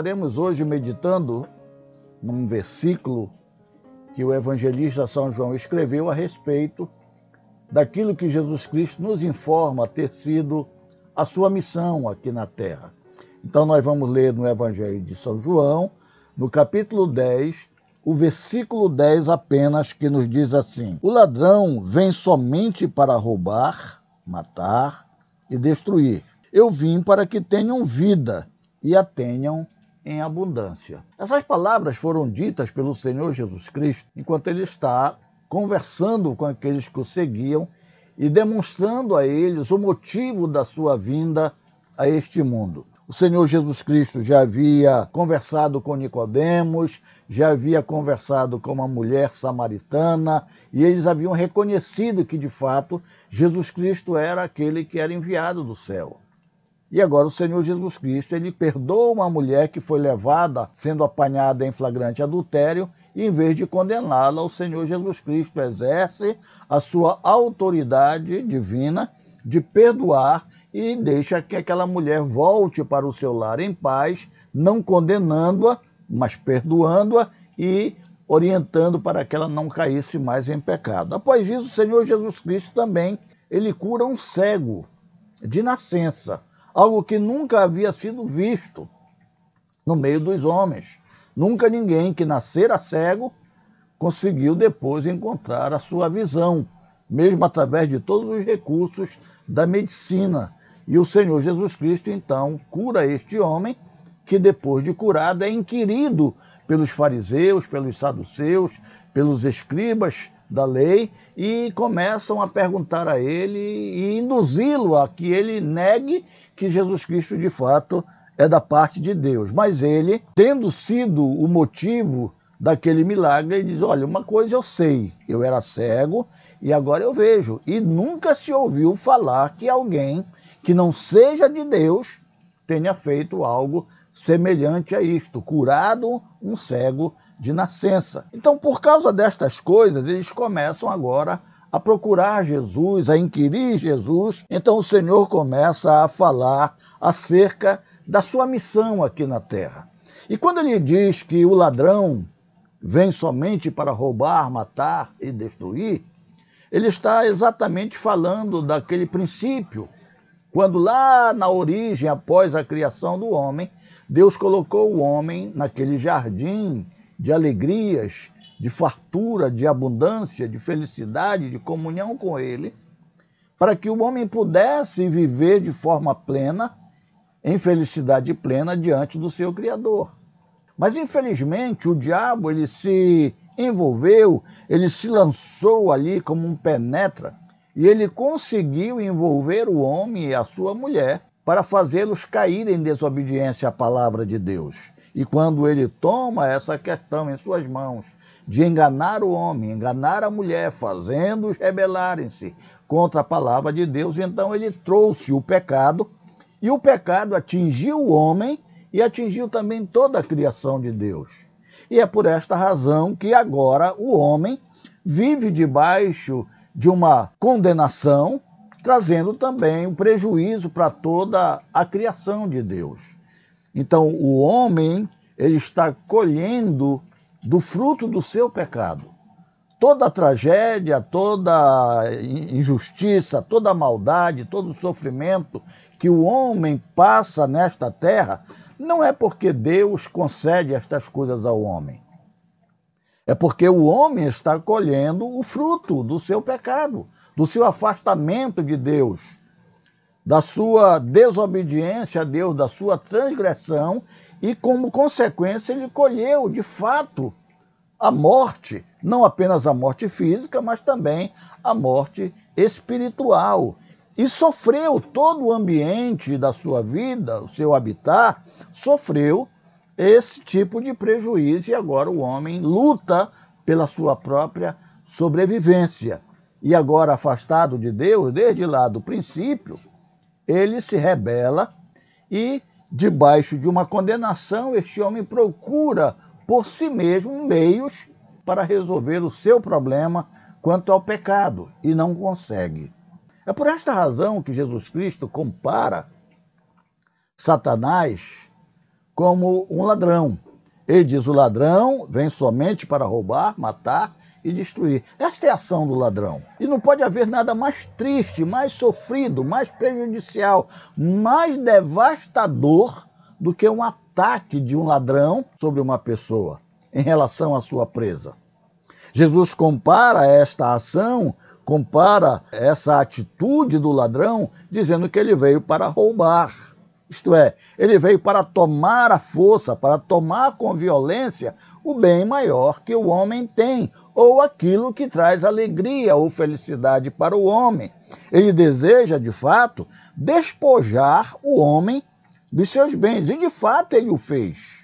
Estaremos hoje meditando num versículo que o evangelista São João escreveu a respeito daquilo que Jesus Cristo nos informa ter sido a sua missão aqui na terra. Então, nós vamos ler no Evangelho de São João, no capítulo 10, o versículo 10 apenas, que nos diz assim: O ladrão vem somente para roubar, matar e destruir. Eu vim para que tenham vida e a tenham em abundância. Essas palavras foram ditas pelo Senhor Jesus Cristo enquanto ele está conversando com aqueles que o seguiam e demonstrando a eles o motivo da sua vinda a este mundo. O Senhor Jesus Cristo já havia conversado com Nicodemos, já havia conversado com uma mulher samaritana, e eles haviam reconhecido que de fato Jesus Cristo era aquele que era enviado do céu. E agora o Senhor Jesus Cristo, ele perdoa uma mulher que foi levada sendo apanhada em flagrante adultério, e em vez de condená-la, o Senhor Jesus Cristo exerce a sua autoridade divina de perdoar e deixa que aquela mulher volte para o seu lar em paz, não condenando-a, mas perdoando-a e orientando para que ela não caísse mais em pecado. Após isso, o Senhor Jesus Cristo também, ele cura um cego de nascença algo que nunca havia sido visto no meio dos homens. Nunca ninguém que nascera cego conseguiu depois encontrar a sua visão, mesmo através de todos os recursos da medicina. E o Senhor Jesus Cristo então cura este homem, que depois de curado é inquirido pelos fariseus, pelos saduceus, pelos escribas da lei e começam a perguntar a ele e induzi-lo a que ele negue que Jesus Cristo de fato é da parte de Deus. Mas ele, tendo sido o motivo daquele milagre, ele diz: Olha, uma coisa eu sei, eu era cego e agora eu vejo. E nunca se ouviu falar que alguém que não seja de Deus tenha feito algo semelhante a isto, curado um cego de nascença. Então, por causa destas coisas, eles começam agora a procurar Jesus, a inquirir Jesus. Então, o Senhor começa a falar acerca da sua missão aqui na terra. E quando ele diz que o ladrão vem somente para roubar, matar e destruir, ele está exatamente falando daquele princípio quando lá na origem, após a criação do homem, Deus colocou o homem naquele jardim de alegrias, de fartura, de abundância, de felicidade, de comunhão com Ele, para que o homem pudesse viver de forma plena, em felicidade plena diante do seu Criador. Mas infelizmente o diabo ele se envolveu, ele se lançou ali como um penetra e ele conseguiu envolver o homem e a sua mulher para fazê-los cair em desobediência à palavra de Deus. E quando ele toma essa questão em suas mãos, de enganar o homem, enganar a mulher, fazendo-os rebelarem-se contra a palavra de Deus, então ele trouxe o pecado, e o pecado atingiu o homem e atingiu também toda a criação de Deus. E é por esta razão que agora o homem vive debaixo de uma condenação, trazendo também um prejuízo para toda a criação de Deus. Então, o homem ele está colhendo do fruto do seu pecado. Toda tragédia, toda injustiça, toda maldade, todo sofrimento que o homem passa nesta terra, não é porque Deus concede estas coisas ao homem. É porque o homem está colhendo o fruto do seu pecado, do seu afastamento de Deus, da sua desobediência a Deus, da sua transgressão, e como consequência ele colheu, de fato, a morte, não apenas a morte física, mas também a morte espiritual. E sofreu todo o ambiente da sua vida, o seu habitat, sofreu esse tipo de prejuízo e agora o homem luta pela sua própria sobrevivência. E agora, afastado de Deus, desde lá do princípio, ele se rebela e, debaixo de uma condenação, este homem procura por si mesmo meios para resolver o seu problema quanto ao pecado e não consegue. É por esta razão que Jesus Cristo compara Satanás como um ladrão. Ele diz: o ladrão vem somente para roubar, matar e destruir. Esta é a ação do ladrão. E não pode haver nada mais triste, mais sofrido, mais prejudicial, mais devastador do que um ataque de um ladrão sobre uma pessoa em relação à sua presa. Jesus compara esta ação, compara essa atitude do ladrão, dizendo que ele veio para roubar. Isto é, ele veio para tomar a força, para tomar com violência o bem maior que o homem tem, ou aquilo que traz alegria ou felicidade para o homem. Ele deseja, de fato, despojar o homem dos seus bens, e de fato ele o fez.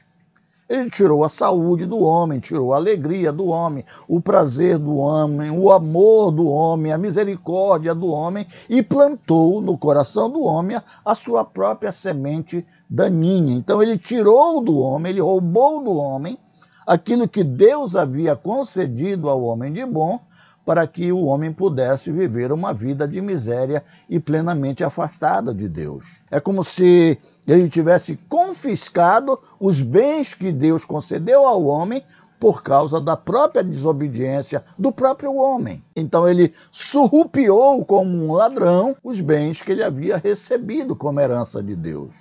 Ele tirou a saúde do homem, tirou a alegria do homem, o prazer do homem, o amor do homem, a misericórdia do homem e plantou no coração do homem a sua própria semente daninha. Então ele tirou do homem, ele roubou do homem aquilo que Deus havia concedido ao homem de bom para que o homem pudesse viver uma vida de miséria e plenamente afastada de Deus. É como se ele tivesse confiscado os bens que Deus concedeu ao homem por causa da própria desobediência do próprio homem. Então ele surrupiou como um ladrão os bens que ele havia recebido como herança de Deus.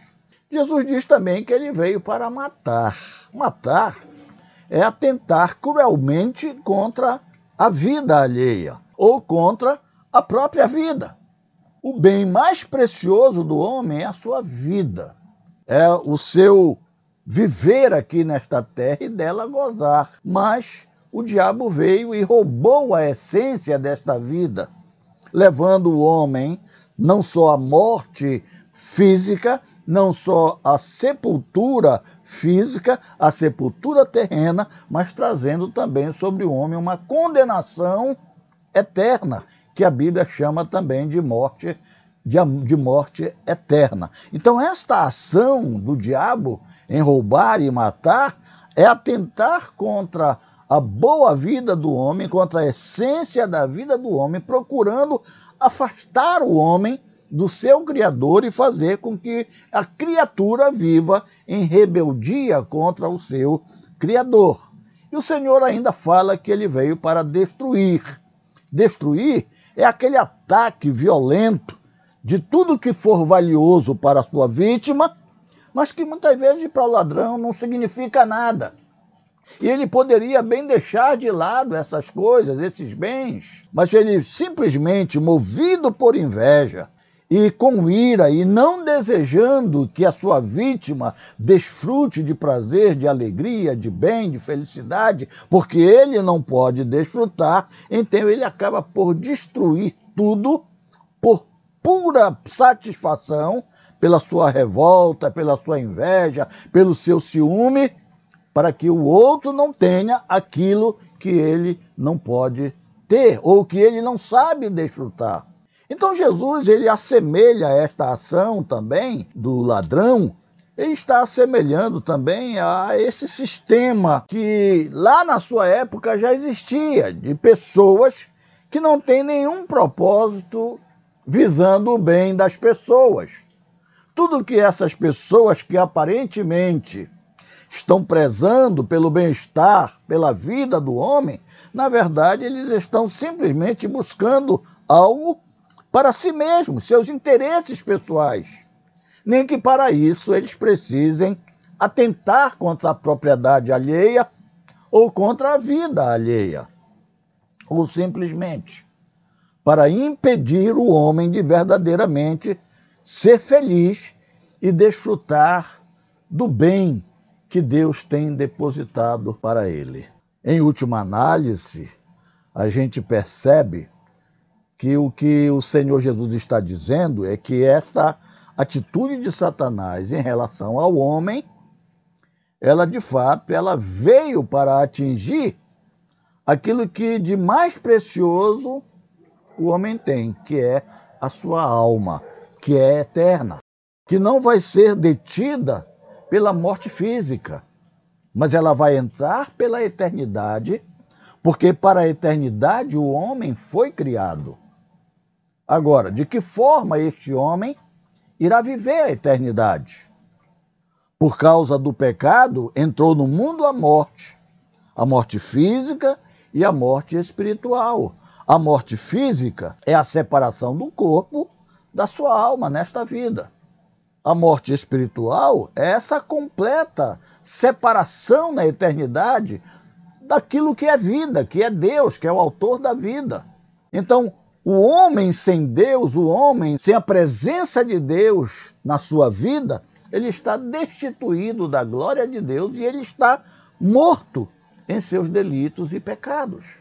Jesus diz também que ele veio para matar. Matar é atentar cruelmente contra a vida alheia ou contra a própria vida. O bem mais precioso do homem é a sua vida, é o seu viver aqui nesta terra e dela gozar. Mas o diabo veio e roubou a essência desta vida, levando o homem não só à morte física, não só a sepultura física, a sepultura terrena, mas trazendo também sobre o homem uma condenação eterna, que a Bíblia chama também de morte de, de morte eterna. Então esta ação do diabo em roubar e matar é atentar contra a boa vida do homem, contra a essência da vida do homem, procurando afastar o homem do seu Criador e fazer com que a criatura viva em rebeldia contra o seu Criador. E o Senhor ainda fala que ele veio para destruir. Destruir é aquele ataque violento de tudo que for valioso para a sua vítima, mas que muitas vezes para o ladrão não significa nada. E ele poderia bem deixar de lado essas coisas, esses bens, mas ele simplesmente, movido por inveja, e com ira, e não desejando que a sua vítima desfrute de prazer, de alegria, de bem, de felicidade, porque ele não pode desfrutar, então ele acaba por destruir tudo por pura satisfação, pela sua revolta, pela sua inveja, pelo seu ciúme, para que o outro não tenha aquilo que ele não pode ter ou que ele não sabe desfrutar. Então Jesus ele assemelha esta ação também do ladrão ele está assemelhando também a esse sistema que lá na sua época já existia, de pessoas que não têm nenhum propósito visando o bem das pessoas. Tudo que essas pessoas que aparentemente estão prezando pelo bem-estar, pela vida do homem, na verdade eles estão simplesmente buscando algo para si mesmos, seus interesses pessoais. Nem que para isso eles precisem atentar contra a propriedade alheia ou contra a vida alheia. Ou simplesmente para impedir o homem de verdadeiramente ser feliz e desfrutar do bem que Deus tem depositado para ele. Em última análise, a gente percebe que o que o Senhor Jesus está dizendo é que esta atitude de Satanás em relação ao homem, ela de fato, ela veio para atingir aquilo que de mais precioso o homem tem, que é a sua alma, que é eterna, que não vai ser detida pela morte física, mas ela vai entrar pela eternidade, porque para a eternidade o homem foi criado. Agora, de que forma este homem irá viver a eternidade? Por causa do pecado, entrou no mundo a morte, a morte física e a morte espiritual. A morte física é a separação do corpo da sua alma nesta vida. A morte espiritual é essa completa separação na eternidade daquilo que é vida, que é Deus, que é o autor da vida. Então, o homem sem Deus, o homem sem a presença de Deus na sua vida, ele está destituído da glória de Deus e ele está morto em seus delitos e pecados.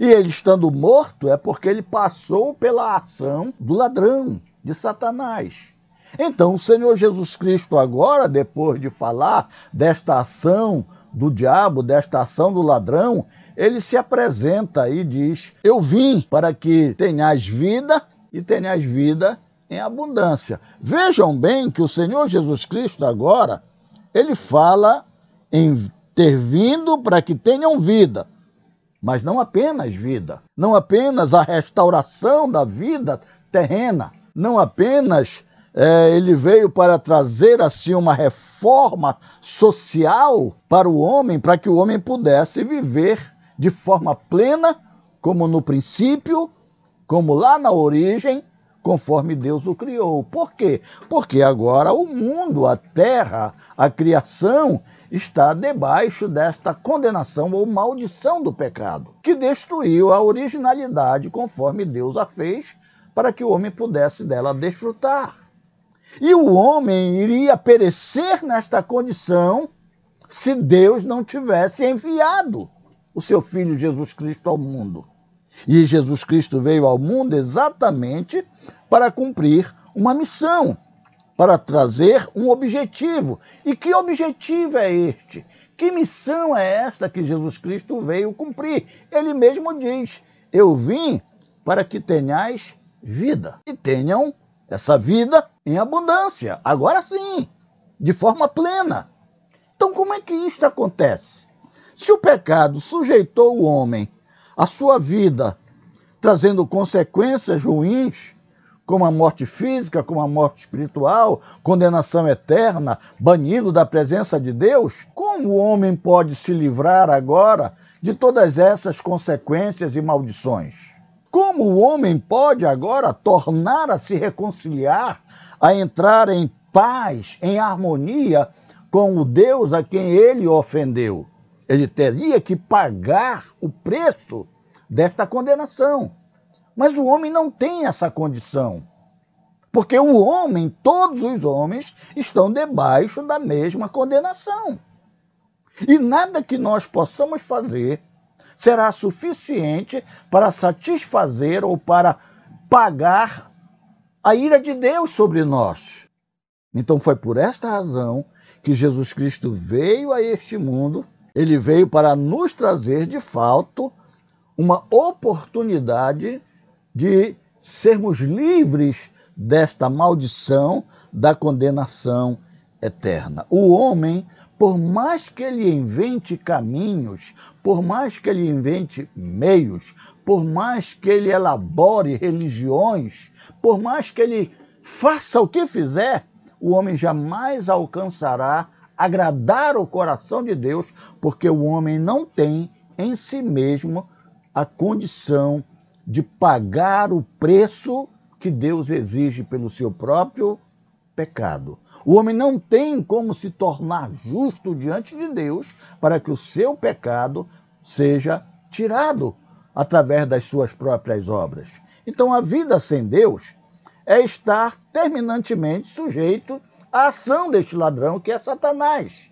E ele estando morto é porque ele passou pela ação do ladrão, de Satanás. Então, o Senhor Jesus Cristo, agora, depois de falar desta ação do diabo, desta ação do ladrão, ele se apresenta e diz: Eu vim para que tenhais vida e tenhais vida em abundância. Vejam bem que o Senhor Jesus Cristo, agora, ele fala em ter vindo para que tenham vida mas não apenas vida, não apenas a restauração da vida terrena, não apenas é, ele veio para trazer assim uma reforma social para o homem, para que o homem pudesse viver de forma plena, como no princípio, como lá na origem, conforme Deus o criou. Por quê? Porque agora o mundo, a terra, a criação está debaixo desta condenação ou maldição do pecado, que destruiu a originalidade conforme Deus a fez, para que o homem pudesse dela desfrutar. E o homem iria perecer nesta condição se Deus não tivesse enviado o seu filho Jesus Cristo ao mundo. E Jesus Cristo veio ao mundo exatamente para cumprir uma missão, para trazer um objetivo. E que objetivo é este? Que missão é esta que Jesus Cristo veio cumprir? Ele mesmo diz: Eu vim para que tenhais vida e tenham essa vida em abundância. Agora sim, de forma plena. Então, como é que isto acontece? Se o pecado sujeitou o homem à sua vida, trazendo consequências ruins, como a morte física, como a morte espiritual, condenação eterna, banido da presença de Deus, como o homem pode se livrar agora de todas essas consequências e maldições? Como o homem pode agora tornar a se reconciliar, a entrar em paz, em harmonia com o Deus a quem ele ofendeu? Ele teria que pagar o preço desta condenação. Mas o homem não tem essa condição. Porque o homem, todos os homens, estão debaixo da mesma condenação. E nada que nós possamos fazer será suficiente para satisfazer ou para pagar a ira de Deus sobre nós. Então foi por esta razão que Jesus Cristo veio a este mundo, ele veio para nos trazer de fato uma oportunidade de sermos livres desta maldição da condenação eterna. O homem, por mais que ele invente caminhos, por mais que ele invente meios, por mais que ele elabore religiões, por mais que ele faça o que fizer, o homem jamais alcançará agradar o coração de Deus, porque o homem não tem em si mesmo a condição de pagar o preço que Deus exige pelo seu próprio pecado. O homem não tem como se tornar justo diante de Deus para que o seu pecado seja tirado através das suas próprias obras. Então, a vida sem Deus é estar terminantemente sujeito à ação deste ladrão que é Satanás.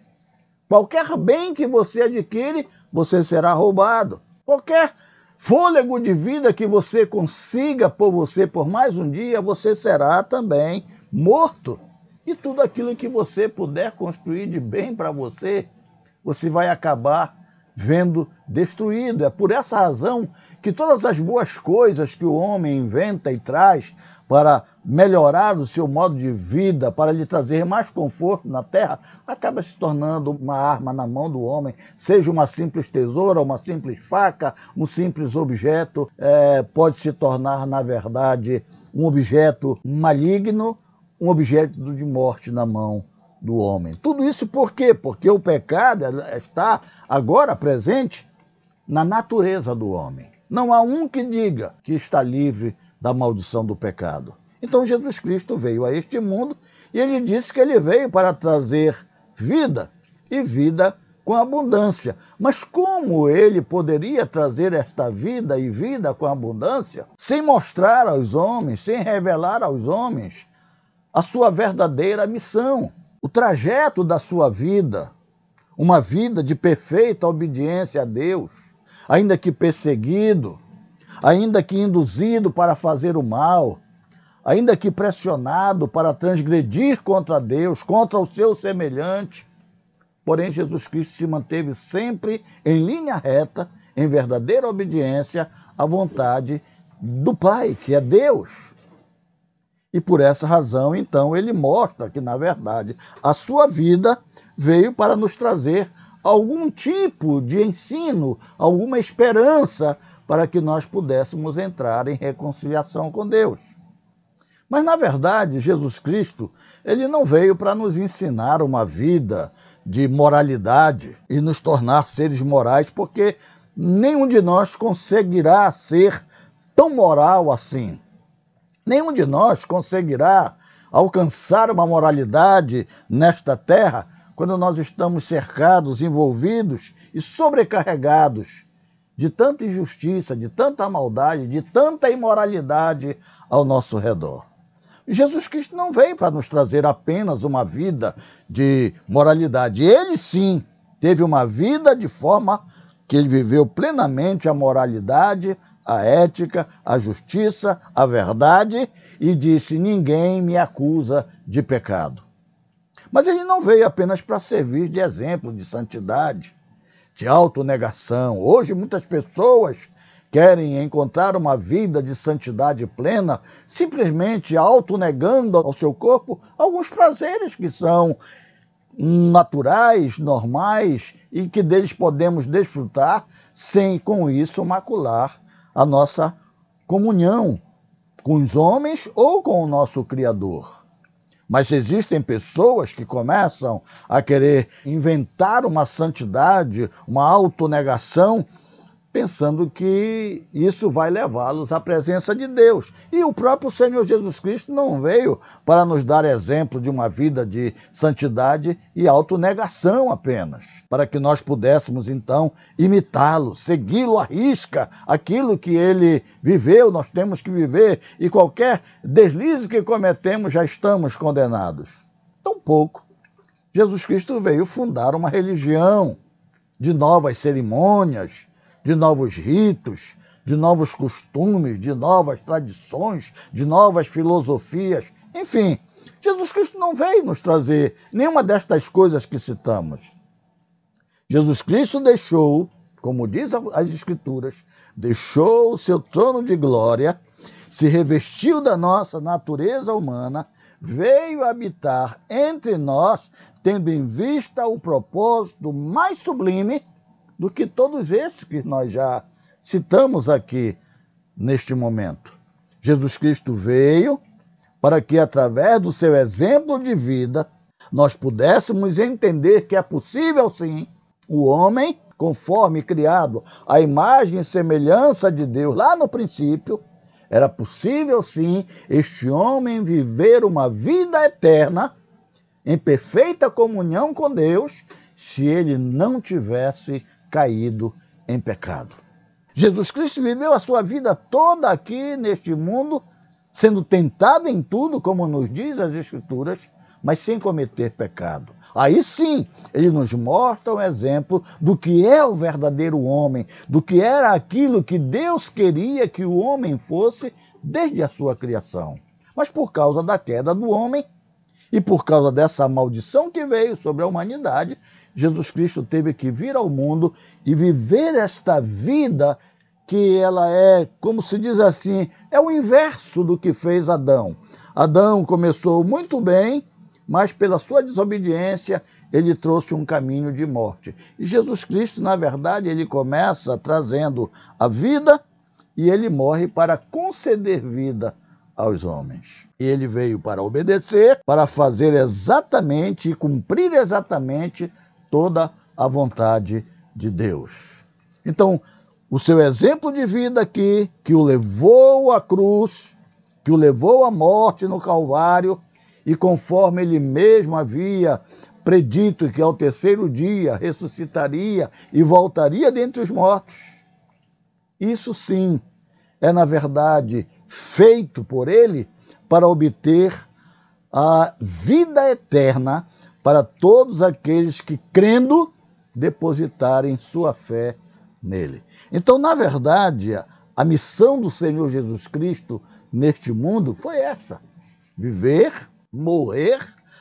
Qualquer bem que você adquire, você será roubado. Qualquer fôlego de vida que você consiga por você por mais um dia, você será também morto. E tudo aquilo que você puder construir de bem para você, você vai acabar vendo destruído. É por essa razão que todas as boas coisas que o homem inventa e traz para melhorar o seu modo de vida, para lhe trazer mais conforto na terra, acaba se tornando uma arma na mão do homem, seja uma simples tesoura, uma simples faca, um simples objeto, é, pode se tornar, na verdade, um objeto maligno, um objeto de morte na mão do homem. Tudo isso por quê? Porque o pecado está agora presente na natureza do homem. Não há um que diga que está livre da maldição do pecado. Então Jesus Cristo veio a este mundo e ele disse que ele veio para trazer vida e vida com abundância. Mas como ele poderia trazer esta vida e vida com abundância sem mostrar aos homens, sem revelar aos homens a sua verdadeira missão, o trajeto da sua vida, uma vida de perfeita obediência a Deus, ainda que perseguido, ainda que induzido para fazer o mal, ainda que pressionado para transgredir contra Deus, contra o seu semelhante, Porém, Jesus Cristo se manteve sempre em linha reta, em verdadeira obediência à vontade do Pai, que é Deus. E por essa razão, então, ele mostra que, na verdade, a sua vida veio para nos trazer algum tipo de ensino, alguma esperança para que nós pudéssemos entrar em reconciliação com Deus. Mas, na verdade, Jesus Cristo, ele não veio para nos ensinar uma vida de moralidade e nos tornar seres morais, porque nenhum de nós conseguirá ser tão moral assim. Nenhum de nós conseguirá alcançar uma moralidade nesta terra quando nós estamos cercados, envolvidos e sobrecarregados de tanta injustiça, de tanta maldade, de tanta imoralidade ao nosso redor. Jesus Cristo não veio para nos trazer apenas uma vida de moralidade. Ele sim teve uma vida de forma que ele viveu plenamente a moralidade, a ética, a justiça, a verdade e disse: Ninguém me acusa de pecado. Mas ele não veio apenas para servir de exemplo de santidade, de autonegação. Hoje muitas pessoas querem encontrar uma vida de santidade plena, simplesmente autonegando ao seu corpo alguns prazeres que são naturais, normais e que deles podemos desfrutar sem com isso macular a nossa comunhão com os homens ou com o nosso Criador. Mas existem pessoas que começam a querer inventar uma santidade, uma autonegação pensando que isso vai levá-los à presença de Deus. E o próprio Senhor Jesus Cristo não veio para nos dar exemplo de uma vida de santidade e autonegação apenas, para que nós pudéssemos então imitá-lo, segui-lo à risca, aquilo que ele viveu, nós temos que viver, e qualquer deslize que cometemos já estamos condenados. Tampouco Jesus Cristo veio fundar uma religião de novas cerimônias, de novos ritos, de novos costumes, de novas tradições, de novas filosofias. Enfim, Jesus Cristo não veio nos trazer nenhuma destas coisas que citamos. Jesus Cristo deixou, como diz as Escrituras, deixou o seu trono de glória, se revestiu da nossa natureza humana, veio habitar entre nós, tendo em vista o propósito mais sublime do que todos esses que nós já citamos aqui neste momento. Jesus Cristo veio para que, através do seu exemplo de vida, nós pudéssemos entender que é possível sim o homem, conforme criado à imagem e semelhança de Deus lá no princípio, era possível sim este homem viver uma vida eterna em perfeita comunhão com Deus se ele não tivesse caído em pecado. Jesus Cristo viveu a sua vida toda aqui neste mundo, sendo tentado em tudo, como nos diz as Escrituras, mas sem cometer pecado. Aí sim, ele nos mostra um exemplo do que é o verdadeiro homem, do que era aquilo que Deus queria que o homem fosse desde a sua criação. Mas por causa da queda do homem e por causa dessa maldição que veio sobre a humanidade, Jesus Cristo teve que vir ao mundo e viver esta vida que ela é, como se diz assim, é o inverso do que fez Adão. Adão começou muito bem, mas pela sua desobediência ele trouxe um caminho de morte. E Jesus Cristo, na verdade, ele começa trazendo a vida e ele morre para conceder vida aos homens. Ele veio para obedecer, para fazer exatamente e cumprir exatamente toda a vontade de Deus. Então, o seu exemplo de vida aqui, que o levou à cruz, que o levou à morte no Calvário, e conforme ele mesmo havia predito que ao terceiro dia ressuscitaria e voltaria dentre os mortos. Isso sim é, na verdade, feito por ele para obter a vida eterna para todos aqueles que, crendo, depositarem sua fé nele. Então, na verdade, a missão do Senhor Jesus Cristo neste mundo foi esta: viver, morrer,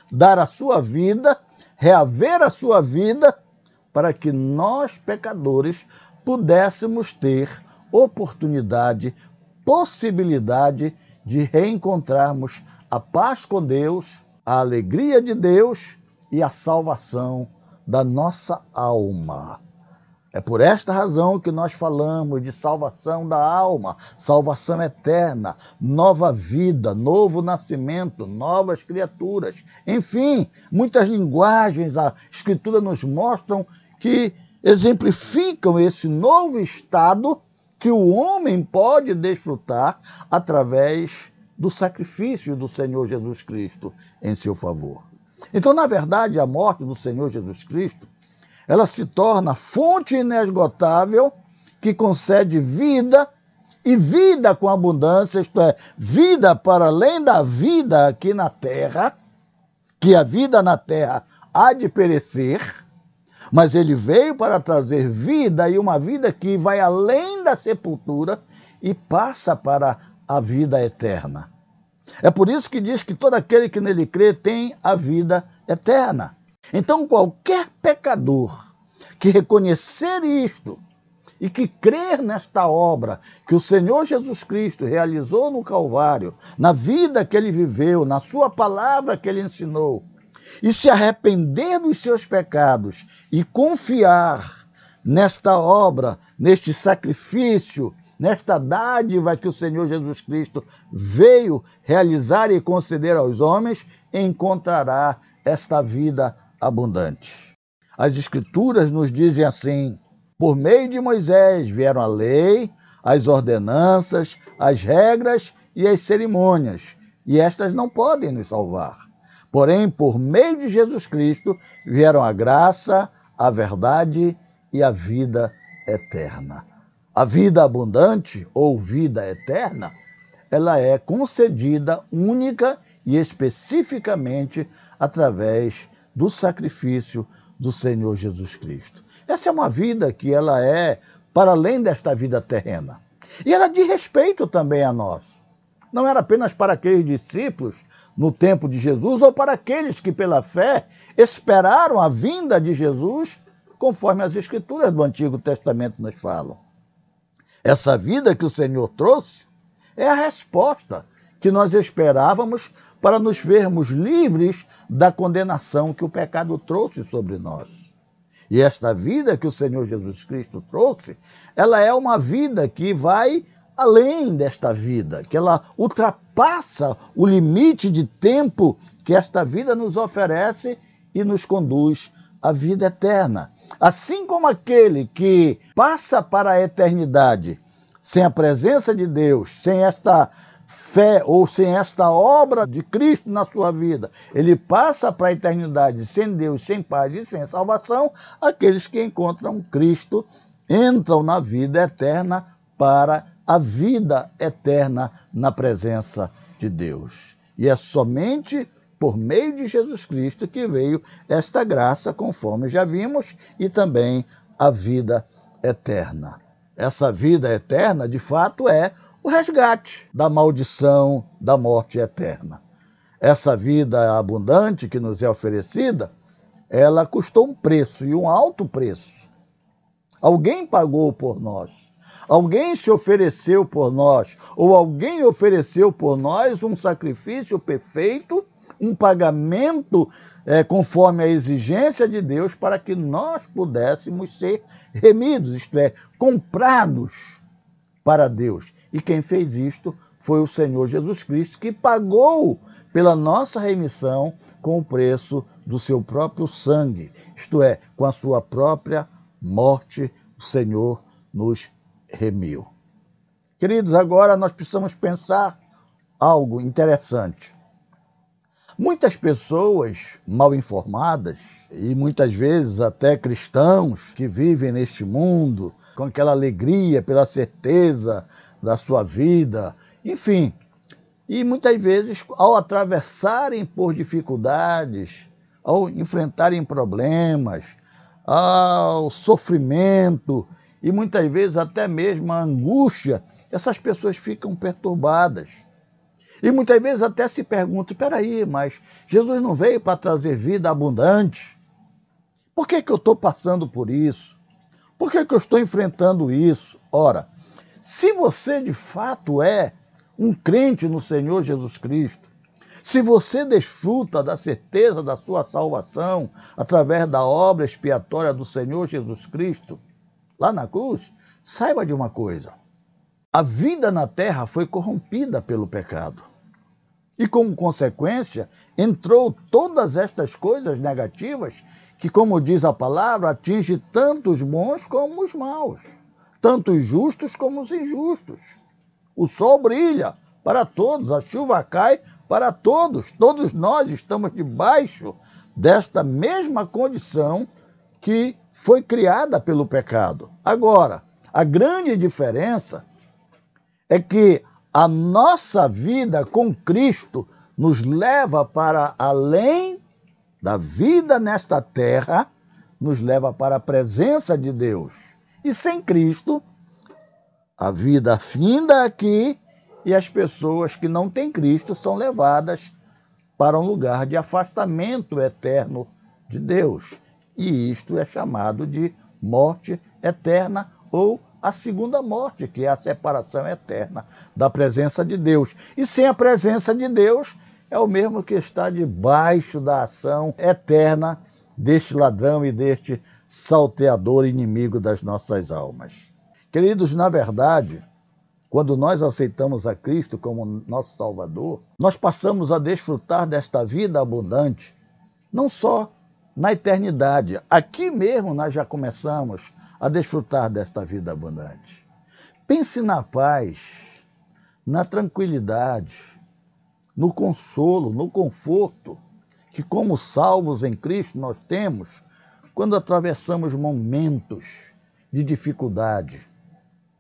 dar a sua vida, reaver a sua vida, para que nós, pecadores, pudéssemos ter oportunidade, possibilidade de reencontrarmos a paz com Deus, a alegria de Deus e a salvação da nossa alma. É por esta razão que nós falamos de salvação da alma, salvação eterna, nova vida, novo nascimento, novas criaturas. Enfim, muitas linguagens a Escritura nos mostram que exemplificam esse novo estado que o homem pode desfrutar através do sacrifício do Senhor Jesus Cristo em seu favor. Então, na verdade, a morte do Senhor Jesus Cristo ela se torna fonte inesgotável que concede vida e vida com abundância, isto é, vida para além da vida aqui na terra, que a vida na terra há de perecer, mas ele veio para trazer vida e uma vida que vai além da sepultura e passa para a vida eterna. É por isso que diz que todo aquele que nele crê tem a vida eterna. Então, qualquer pecador que reconhecer isto e que crer nesta obra que o Senhor Jesus Cristo realizou no Calvário, na vida que ele viveu, na sua palavra que ele ensinou, e se arrepender dos seus pecados e confiar nesta obra, neste sacrifício, nesta dádiva que o Senhor Jesus Cristo veio realizar e conceder aos homens, encontrará esta vida abundante. As Escrituras nos dizem assim: por meio de Moisés vieram a lei, as ordenanças, as regras e as cerimônias, e estas não podem nos salvar. Porém, por meio de Jesus Cristo vieram a graça, a verdade e a vida eterna. A vida abundante ou vida eterna, ela é concedida única e especificamente através do sacrifício do Senhor Jesus Cristo. Essa é uma vida que ela é para além desta vida terrena. E ela diz respeito também a nós. Não era apenas para aqueles discípulos no tempo de Jesus ou para aqueles que pela fé esperaram a vinda de Jesus, conforme as escrituras do Antigo Testamento nos falam. Essa vida que o Senhor trouxe é a resposta que nós esperávamos para nos vermos livres da condenação que o pecado trouxe sobre nós. E esta vida que o Senhor Jesus Cristo trouxe, ela é uma vida que vai além desta vida, que ela ultrapassa o limite de tempo que esta vida nos oferece e nos conduz à vida eterna. Assim como aquele que passa para a eternidade sem a presença de Deus, sem esta fé ou sem esta obra de Cristo na sua vida, ele passa para a eternidade sem Deus, sem paz e sem salvação, aqueles que encontram Cristo entram na vida eterna para a vida eterna na presença de Deus. E é somente por meio de Jesus Cristo que veio esta graça, conforme já vimos, e também a vida eterna. Essa vida eterna, de fato, é o resgate da maldição da morte eterna. Essa vida abundante que nos é oferecida, ela custou um preço e um alto preço. Alguém pagou por nós. Alguém se ofereceu por nós, ou alguém ofereceu por nós um sacrifício perfeito, um pagamento é, conforme a exigência de Deus, para que nós pudéssemos ser remidos, isto é, comprados para Deus. E quem fez isto foi o Senhor Jesus Cristo, que pagou pela nossa remissão com o preço do seu próprio sangue, isto é, com a sua própria morte, o Senhor nos remiu. Queridos, agora nós precisamos pensar algo interessante. Muitas pessoas mal informadas e muitas vezes até cristãos que vivem neste mundo com aquela alegria pela certeza da sua vida, enfim, e muitas vezes ao atravessarem por dificuldades, ao enfrentarem problemas, ao sofrimento e muitas vezes até mesmo a angústia, essas pessoas ficam perturbadas e muitas vezes até se pergunta: peraí, mas Jesus não veio para trazer vida abundante? Por que, que eu estou passando por isso? Por que, que eu estou enfrentando isso? Ora, se você de fato é um crente no Senhor Jesus Cristo, se você desfruta da certeza da sua salvação através da obra expiatória do Senhor Jesus Cristo, lá na cruz, saiba de uma coisa: a vida na terra foi corrompida pelo pecado. E como consequência, entrou todas estas coisas negativas que, como diz a palavra, atinge tanto os bons como os maus, tanto os justos como os injustos. O sol brilha para todos, a chuva cai para todos. Todos nós estamos debaixo desta mesma condição que foi criada pelo pecado. Agora, a grande diferença é que a nossa vida com Cristo nos leva para além da vida nesta terra, nos leva para a presença de Deus. E sem Cristo, a vida finda aqui e as pessoas que não têm Cristo são levadas para um lugar de afastamento eterno de Deus. E isto é chamado de morte eterna ou a segunda morte, que é a separação eterna da presença de Deus. E sem a presença de Deus, é o mesmo que está debaixo da ação eterna deste ladrão e deste salteador inimigo das nossas almas. Queridos, na verdade, quando nós aceitamos a Cristo como nosso Salvador, nós passamos a desfrutar desta vida abundante, não só na eternidade. Aqui mesmo nós já começamos a desfrutar desta vida abundante. Pense na paz, na tranquilidade, no consolo, no conforto que, como salvos em Cristo, nós temos quando atravessamos momentos de dificuldade,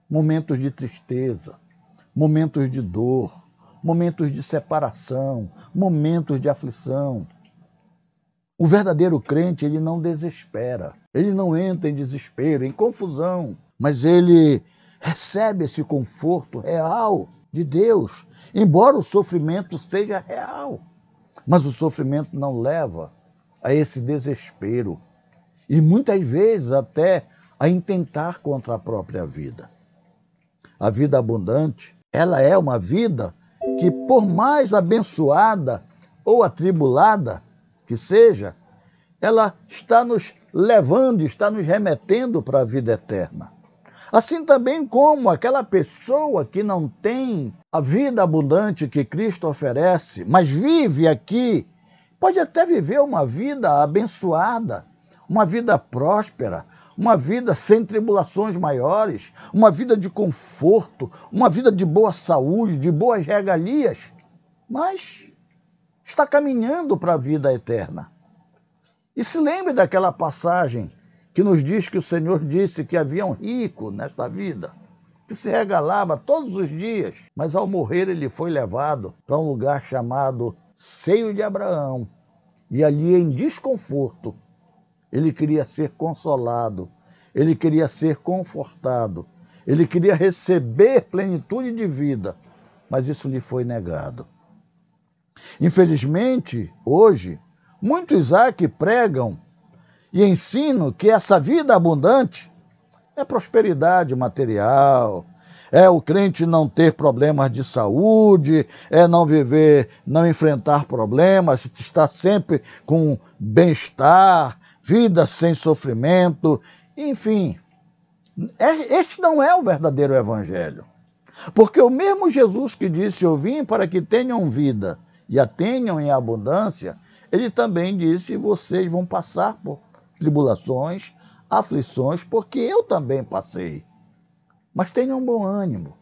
momentos de tristeza, momentos de dor, momentos de separação, momentos de aflição. O verdadeiro crente, ele não desespera, ele não entra em desespero, em confusão, mas ele recebe esse conforto real de Deus, embora o sofrimento seja real. Mas o sofrimento não leva a esse desespero e muitas vezes até a intentar contra a própria vida. A vida abundante, ela é uma vida que, por mais abençoada ou atribulada, que seja, ela está nos levando, está nos remetendo para a vida eterna. Assim também como aquela pessoa que não tem a vida abundante que Cristo oferece, mas vive aqui, pode até viver uma vida abençoada, uma vida próspera, uma vida sem tribulações maiores, uma vida de conforto, uma vida de boa saúde, de boas regalias, mas está caminhando para a vida eterna. E se lembre daquela passagem que nos diz que o Senhor disse que havia um rico nesta vida, que se regalava todos os dias, mas ao morrer ele foi levado para um lugar chamado Seio de Abraão. E ali, em desconforto, ele queria ser consolado, ele queria ser confortado, ele queria receber plenitude de vida, mas isso lhe foi negado. Infelizmente, hoje, muitos há que pregam e ensinam que essa vida abundante é prosperidade material, é o crente não ter problemas de saúde, é não viver, não enfrentar problemas, estar sempre com bem-estar, vida sem sofrimento, enfim. É, este não é o verdadeiro evangelho. Porque o mesmo Jesus que disse: Eu vim para que tenham vida e a tenham em abundância, ele também disse: Vocês vão passar por tribulações, aflições, porque eu também passei. Mas tenham bom ânimo.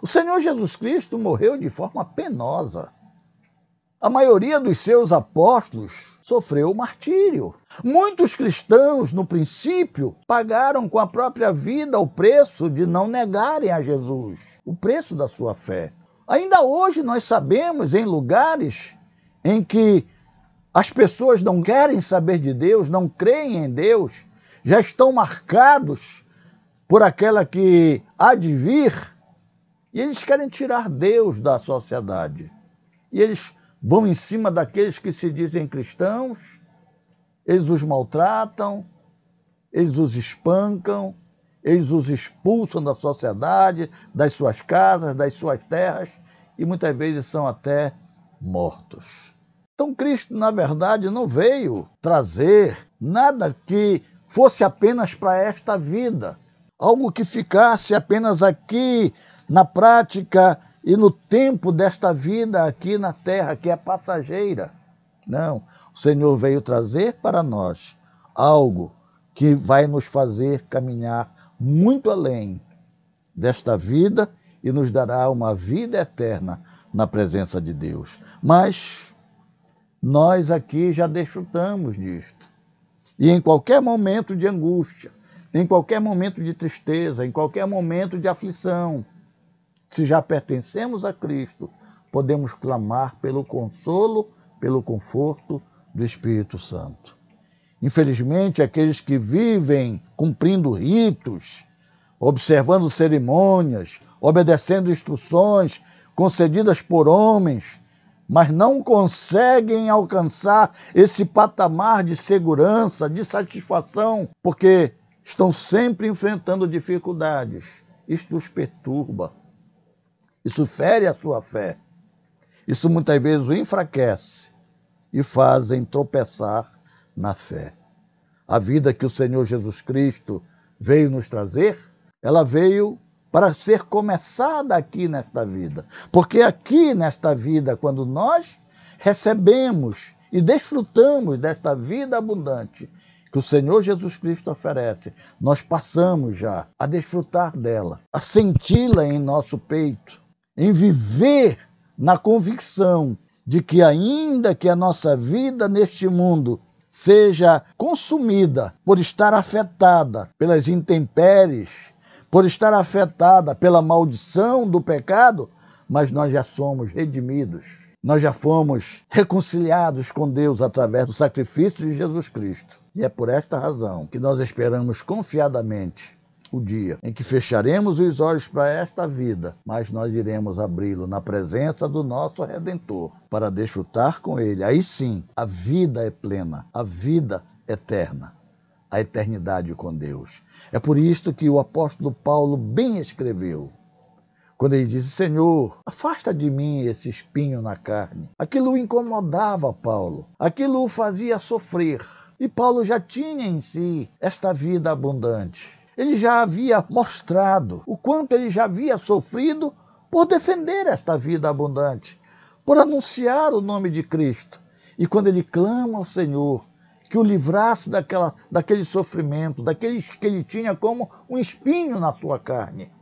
O Senhor Jesus Cristo morreu de forma penosa. A maioria dos seus apóstolos sofreu martírio. Muitos cristãos, no princípio, pagaram com a própria vida o preço de não negarem a Jesus, o preço da sua fé. Ainda hoje nós sabemos em lugares em que as pessoas não querem saber de Deus, não creem em Deus, já estão marcados por aquela que há de vir, e eles querem tirar Deus da sociedade. E eles vão em cima daqueles que se dizem cristãos, eles os maltratam, eles os espancam, eles os expulsam da sociedade, das suas casas, das suas terras e muitas vezes são até mortos. Então, Cristo, na verdade, não veio trazer nada que fosse apenas para esta vida, algo que ficasse apenas aqui na prática e no tempo desta vida aqui na terra, que é passageira. Não, o Senhor veio trazer para nós algo que vai nos fazer caminhar muito além desta vida e nos dará uma vida eterna na presença de Deus. Mas nós aqui já desfrutamos disto. E em qualquer momento de angústia, em qualquer momento de tristeza, em qualquer momento de aflição, se já pertencemos a Cristo, podemos clamar pelo consolo, pelo conforto do Espírito Santo. Infelizmente, aqueles que vivem cumprindo ritos, observando cerimônias, obedecendo instruções concedidas por homens, mas não conseguem alcançar esse patamar de segurança, de satisfação, porque estão sempre enfrentando dificuldades. Isto os perturba. Isso fere a sua fé. Isso muitas vezes o enfraquece e fazem tropeçar na fé. A vida que o Senhor Jesus Cristo veio nos trazer, ela veio para ser começada aqui nesta vida. Porque aqui nesta vida, quando nós recebemos e desfrutamos desta vida abundante que o Senhor Jesus Cristo oferece, nós passamos já a desfrutar dela, a senti-la em nosso peito, em viver na convicção de que, ainda que a nossa vida neste mundo seja consumida por estar afetada pelas intempéries, por estar afetada pela maldição do pecado, mas nós já somos redimidos. Nós já fomos reconciliados com Deus através do sacrifício de Jesus Cristo. E é por esta razão que nós esperamos confiadamente o dia em que fecharemos os olhos para esta vida, mas nós iremos abri-lo na presença do nosso Redentor para desfrutar com Ele. Aí sim, a vida é plena, a vida eterna a eternidade com Deus. É por isto que o apóstolo Paulo bem escreveu, quando ele disse: Senhor, afasta de mim esse espinho na carne. Aquilo incomodava Paulo, aquilo o fazia sofrer. E Paulo já tinha em si esta vida abundante. Ele já havia mostrado o quanto ele já havia sofrido por defender esta vida abundante, por anunciar o nome de Cristo. E quando ele clama ao Senhor, que o livrasse daquela, daquele sofrimento, daqueles que ele tinha como um espinho na sua carne.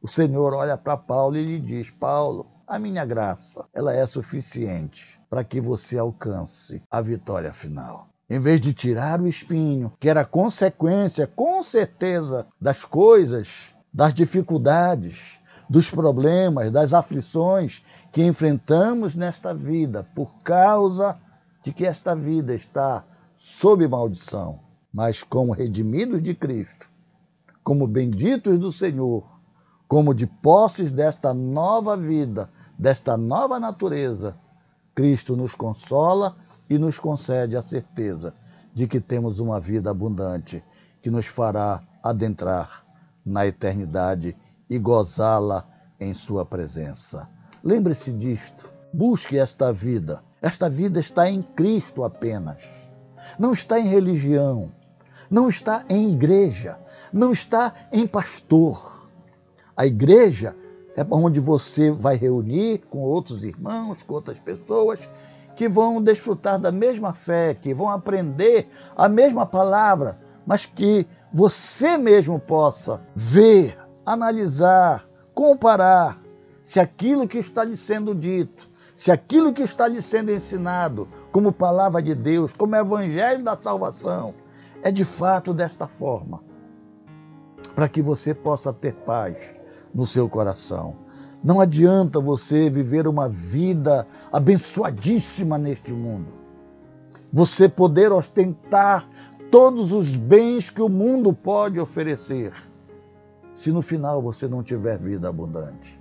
O Senhor olha para Paulo e lhe diz: Paulo, a minha graça, ela é suficiente para que você alcance a vitória final. Em vez de tirar o espinho, que era consequência, com certeza, das coisas, das dificuldades, dos problemas, das aflições que enfrentamos nesta vida, por causa de que esta vida está sob maldição, mas como redimidos de Cristo, como benditos do Senhor, como de posses desta nova vida, desta nova natureza, Cristo nos consola e nos concede a certeza de que temos uma vida abundante que nos fará adentrar na eternidade e gozá-la em Sua presença. Lembre-se disto, busque esta vida. Esta vida está em Cristo apenas não está em religião, não está em igreja, não está em pastor. A igreja é onde você vai reunir com outros irmãos, com outras pessoas que vão desfrutar da mesma fé, que vão aprender a mesma palavra, mas que você mesmo possa ver, analisar, comparar se aquilo que está lhe sendo dito, se aquilo que está lhe sendo ensinado como palavra de Deus, como evangelho da salvação, é de fato desta forma, para que você possa ter paz no seu coração. Não adianta você viver uma vida abençoadíssima neste mundo. Você poder ostentar todos os bens que o mundo pode oferecer, se no final você não tiver vida abundante.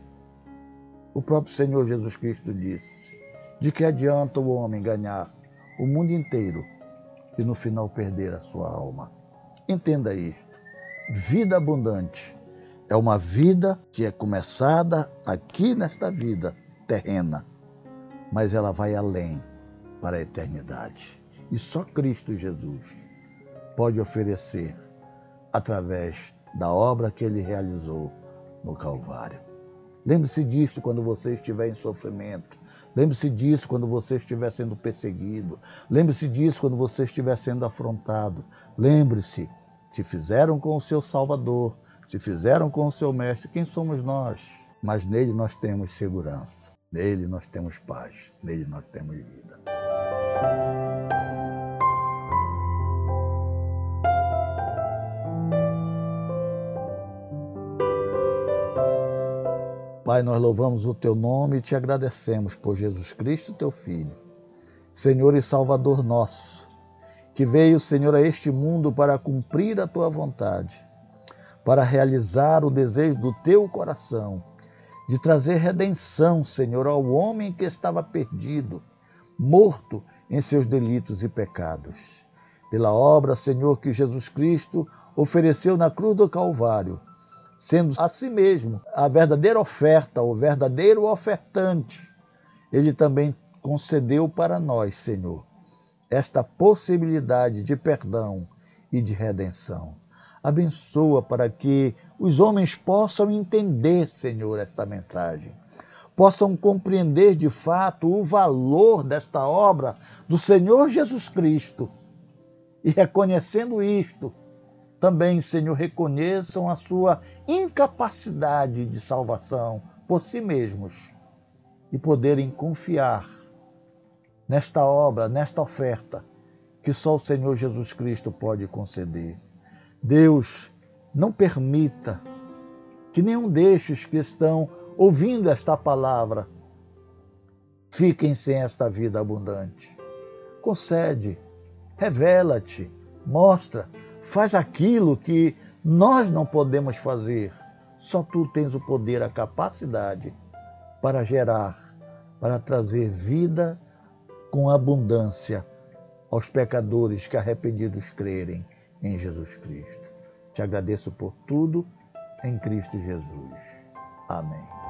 O próprio Senhor Jesus Cristo disse: De que adianta o homem ganhar o mundo inteiro e no final perder a sua alma? Entenda isto. Vida abundante é uma vida que é começada aqui nesta vida terrena, mas ela vai além para a eternidade. E só Cristo Jesus pode oferecer através da obra que ele realizou no Calvário. Lembre-se disso quando você estiver em sofrimento. Lembre-se disso quando você estiver sendo perseguido. Lembre-se disso quando você estiver sendo afrontado. Lembre-se, se fizeram com o seu Salvador, se fizeram com o seu mestre, quem somos nós? Mas nele nós temos segurança, nele nós temos paz, nele nós temos vida. Pai, nós louvamos o teu nome e te agradecemos por Jesus Cristo, teu Filho, Senhor e Salvador nosso, que veio, Senhor, a este mundo para cumprir a tua vontade para realizar o desejo do teu coração, de trazer redenção, Senhor, ao homem que estava perdido, morto em seus delitos e pecados. Pela obra, Senhor, que Jesus Cristo ofereceu na cruz do Calvário, sendo a si mesmo a verdadeira oferta, o verdadeiro ofertante, ele também concedeu para nós, Senhor, esta possibilidade de perdão e de redenção. Abençoa para que os homens possam entender, Senhor, esta mensagem. Possam compreender de fato o valor desta obra do Senhor Jesus Cristo. E reconhecendo isto, também, Senhor, reconheçam a sua incapacidade de salvação por si mesmos e poderem confiar nesta obra, nesta oferta que só o Senhor Jesus Cristo pode conceder. Deus, não permita que nenhum destes que estão ouvindo esta palavra fiquem sem esta vida abundante. Concede, revela-te, mostra, faz aquilo que nós não podemos fazer. Só tu tens o poder, a capacidade para gerar, para trazer vida com abundância aos pecadores que arrependidos crerem em Jesus Cristo. Te agradeço por tudo em Cristo Jesus. Amém.